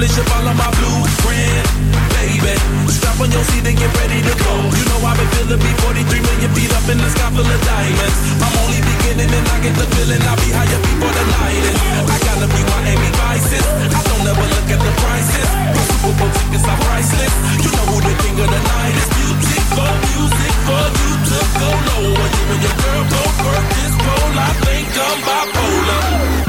accomplish and follow my blueprint, baby. Stop on your seat and get ready to go. You know I've been feeling me 43 million feet up in the sky full of diamonds. I'm only beginning and I get the feeling I'll be higher before the night is. I gotta be my Amy Vices. I don't ever look at the prices. The Super Bowl tickets are priceless. You know who the king of the night is. Music for music for you to go low. You and your girl go for this pole, I think I'm bipolar.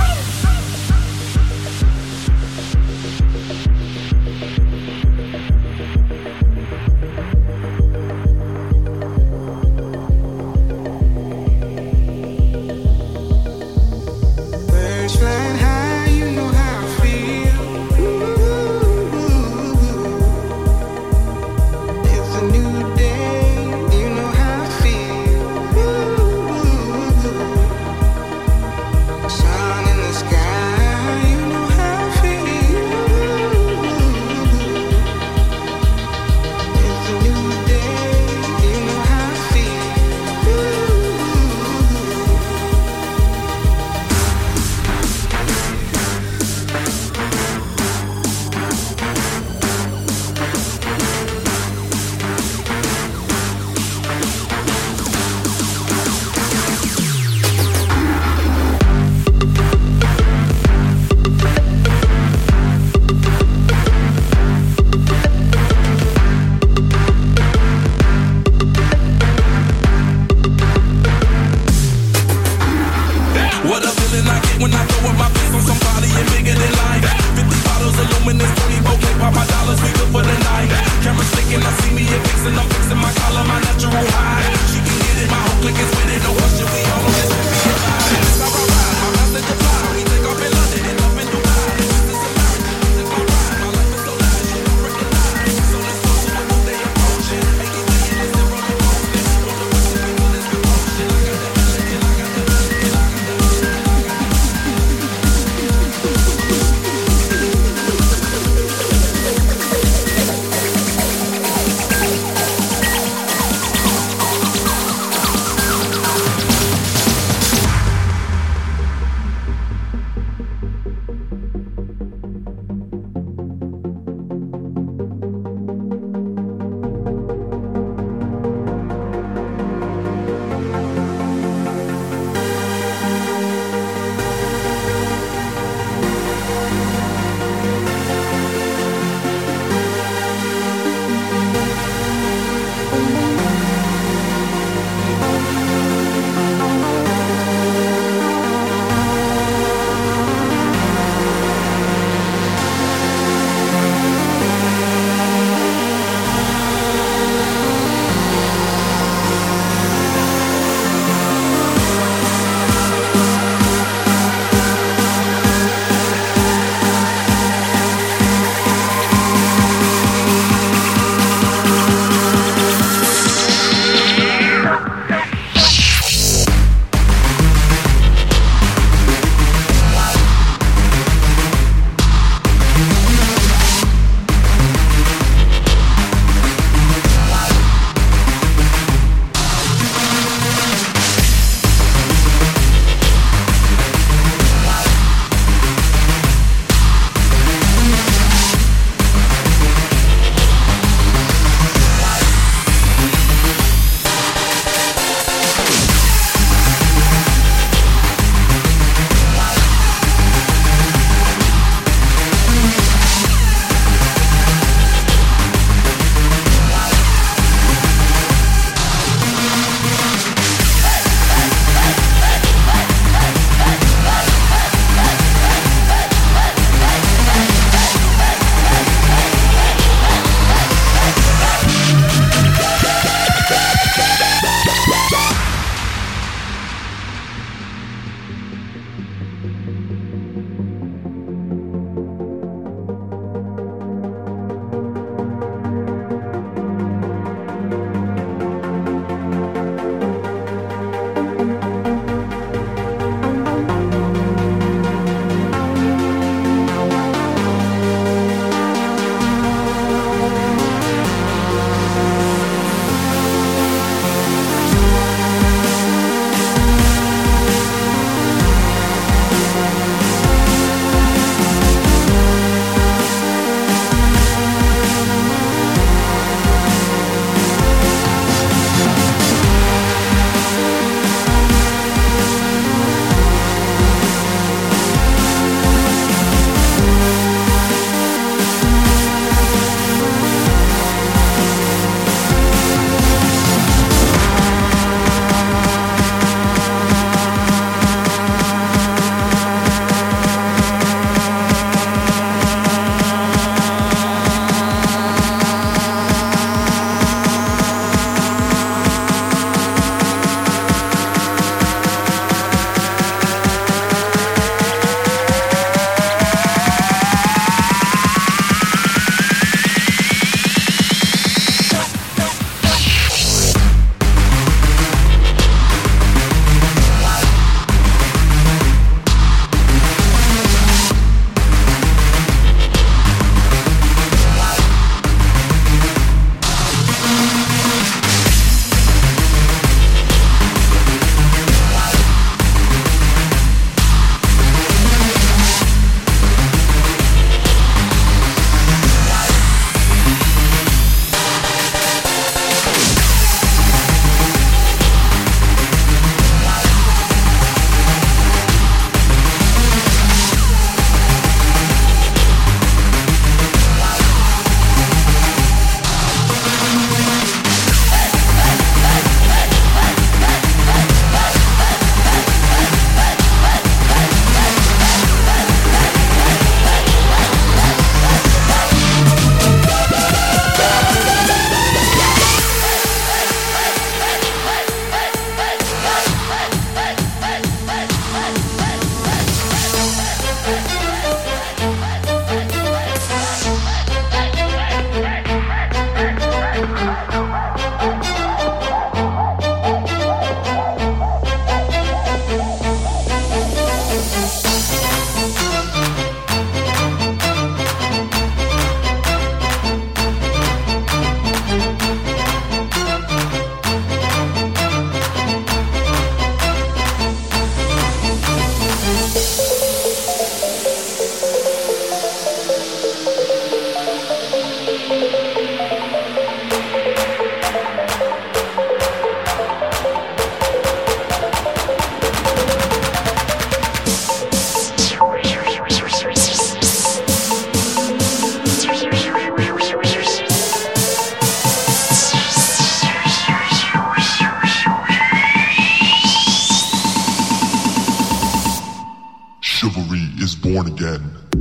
born again.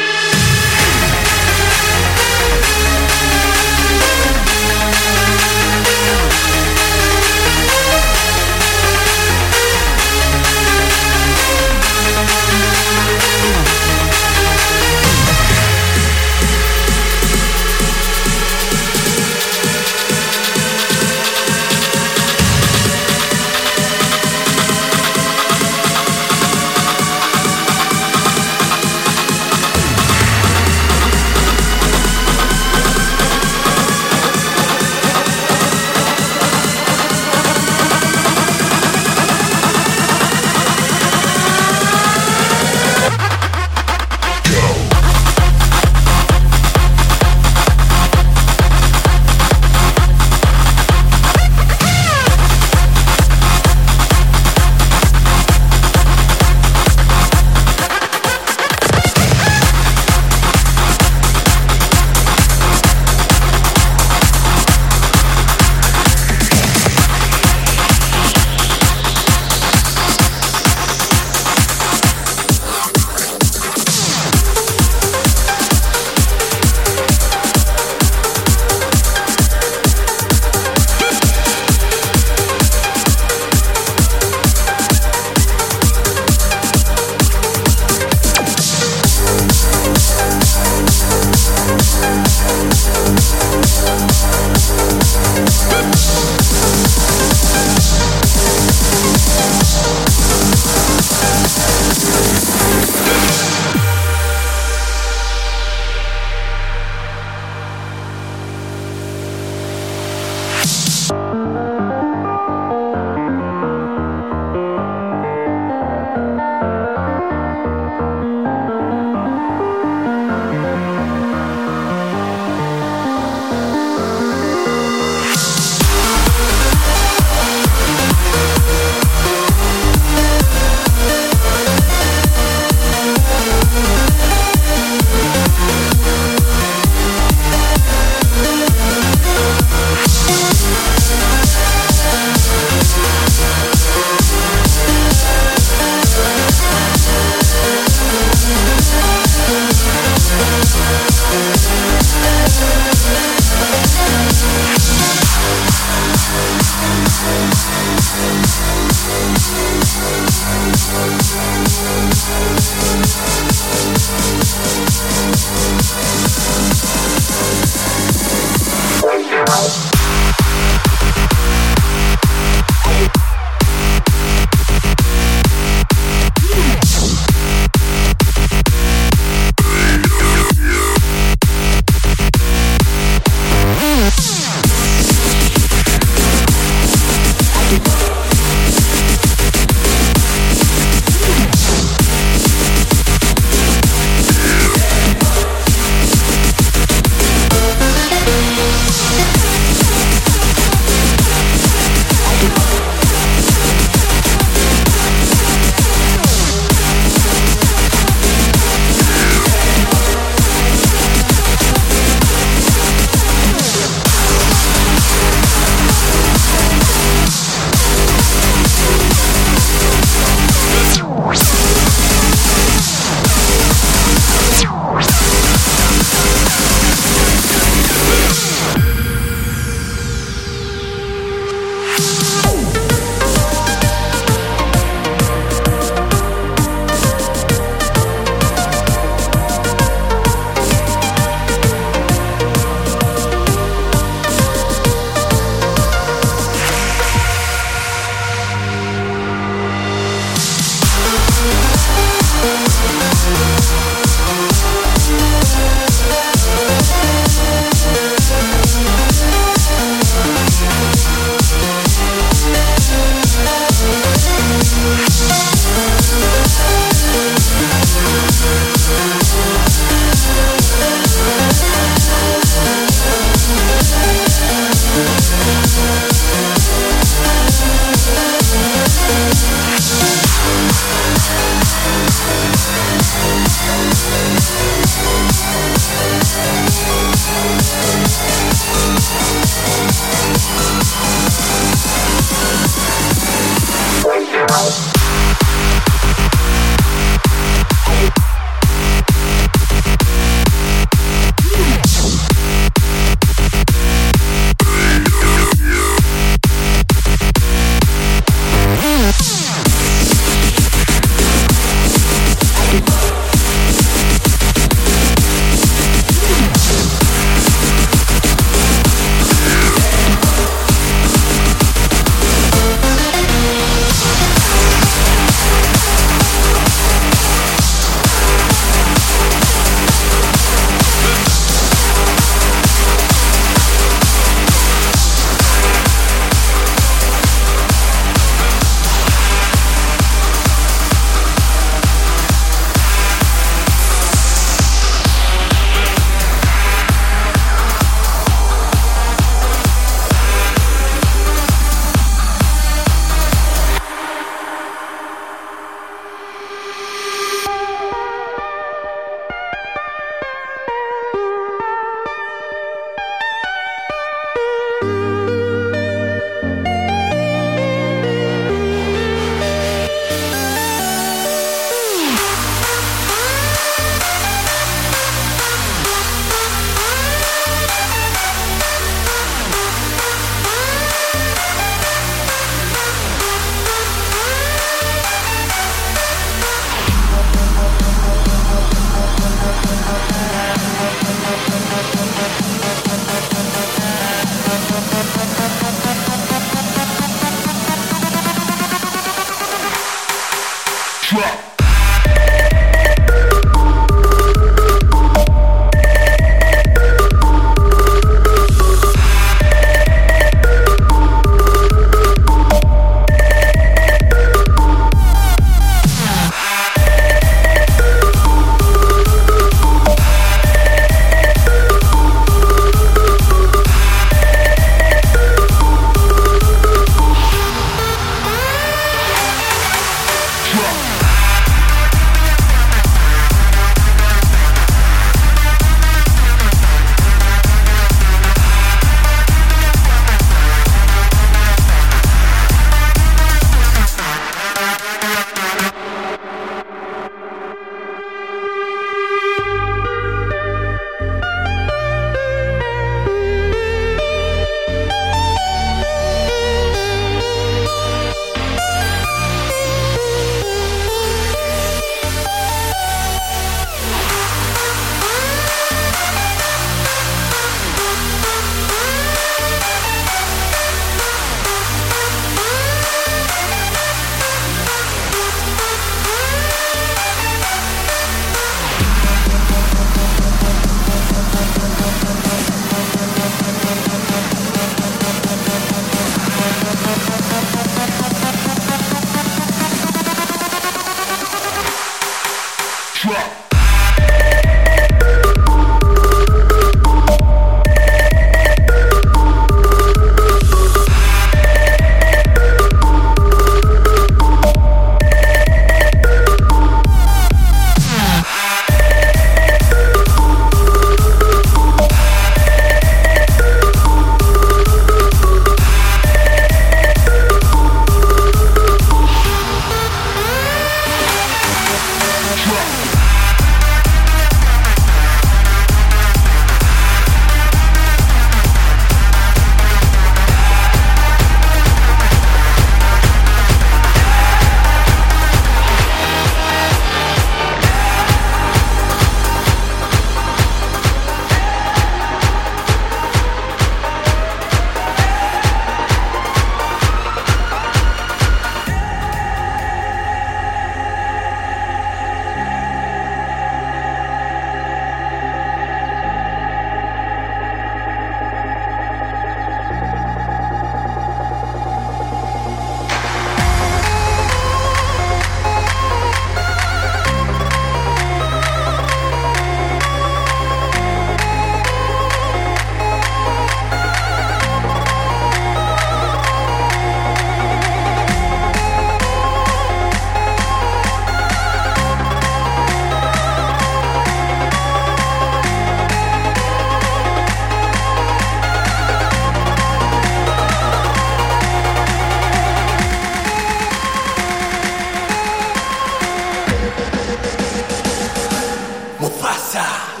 Master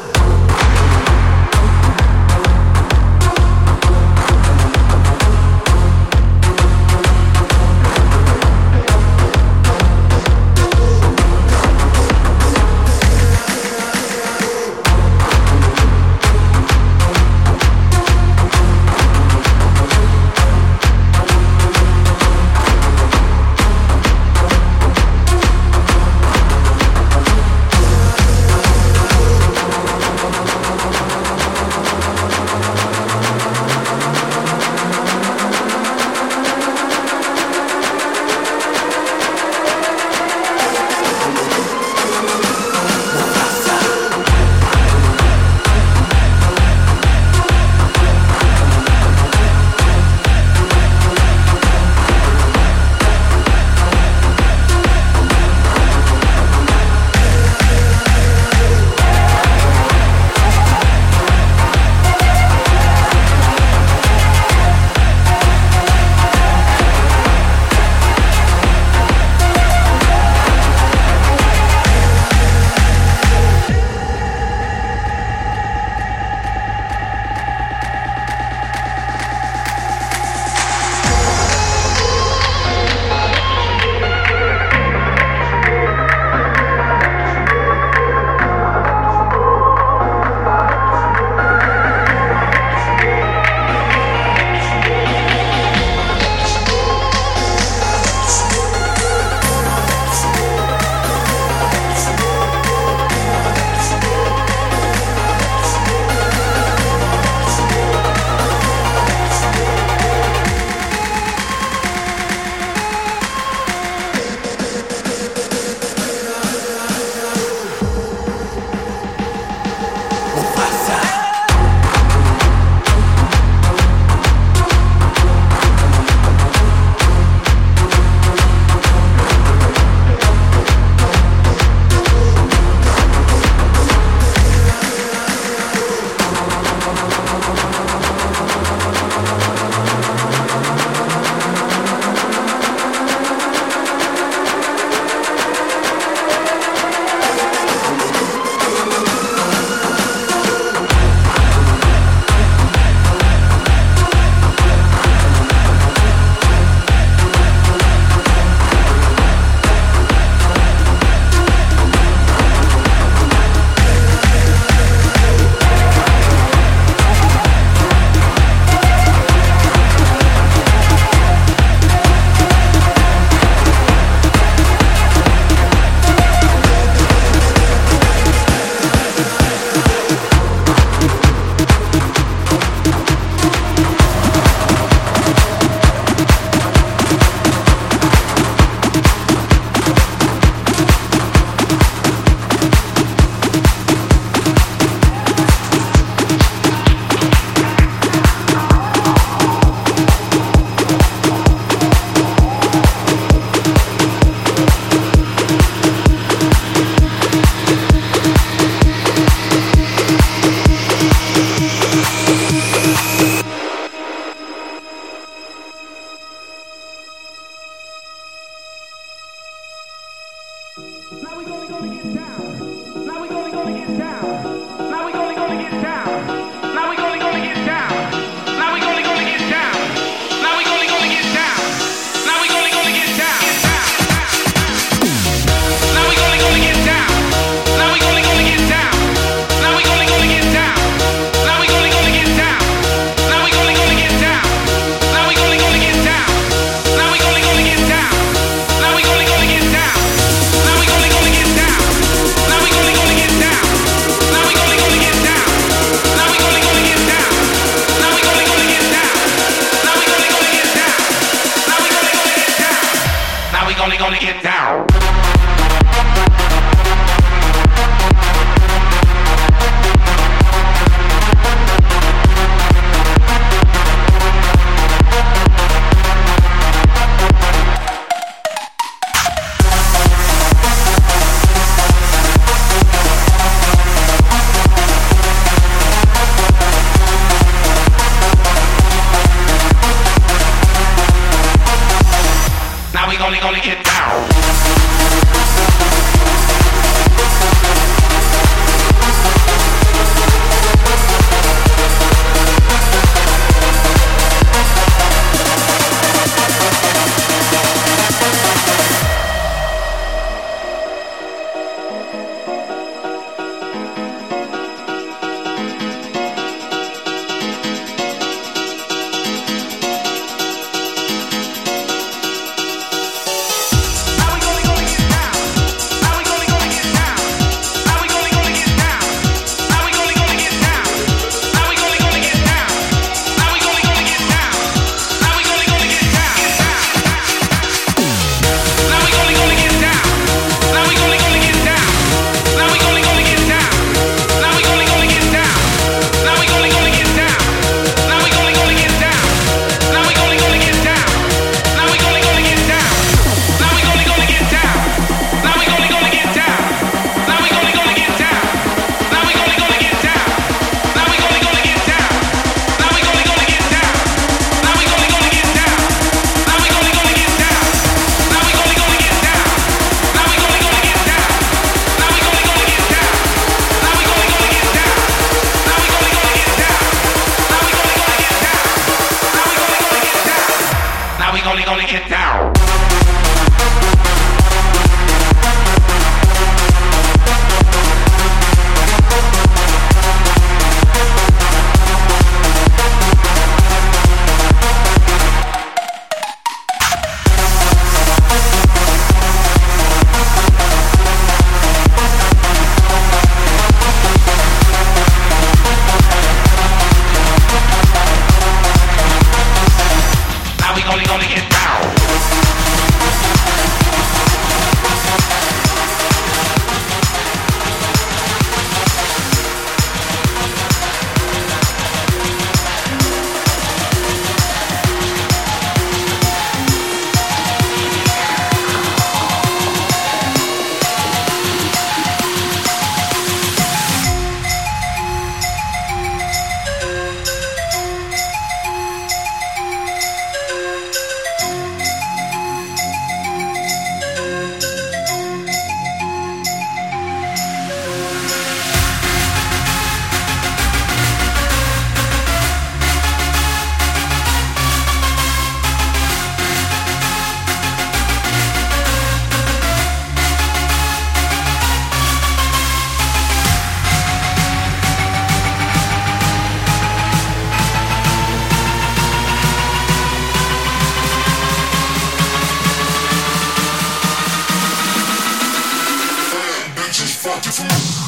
to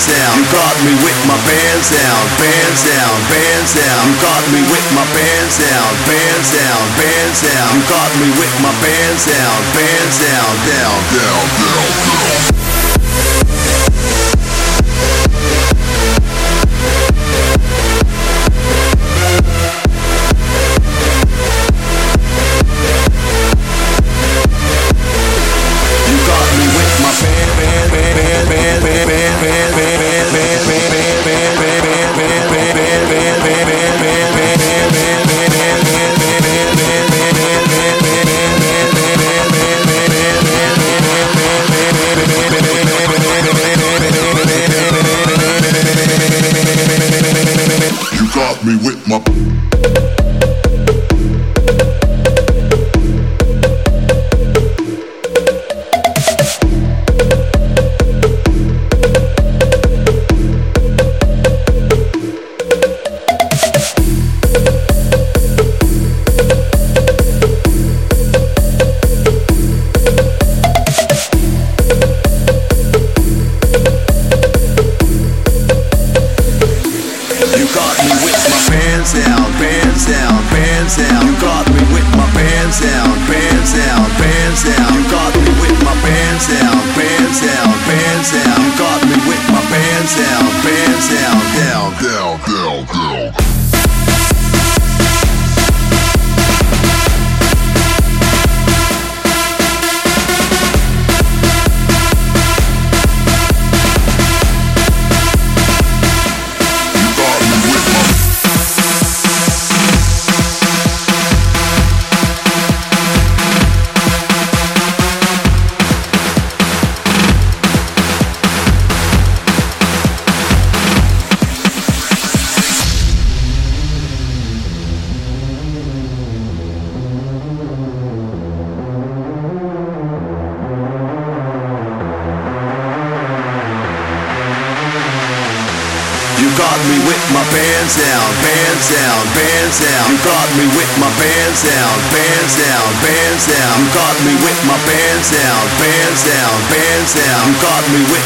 bands down. You got me with my bands down, bands down, bands down. You got me with my bands down, bands down, bands down. You got me with my bands down, bands down, down, down, down. down.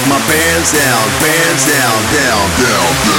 my pants down, pants down, down, down, down.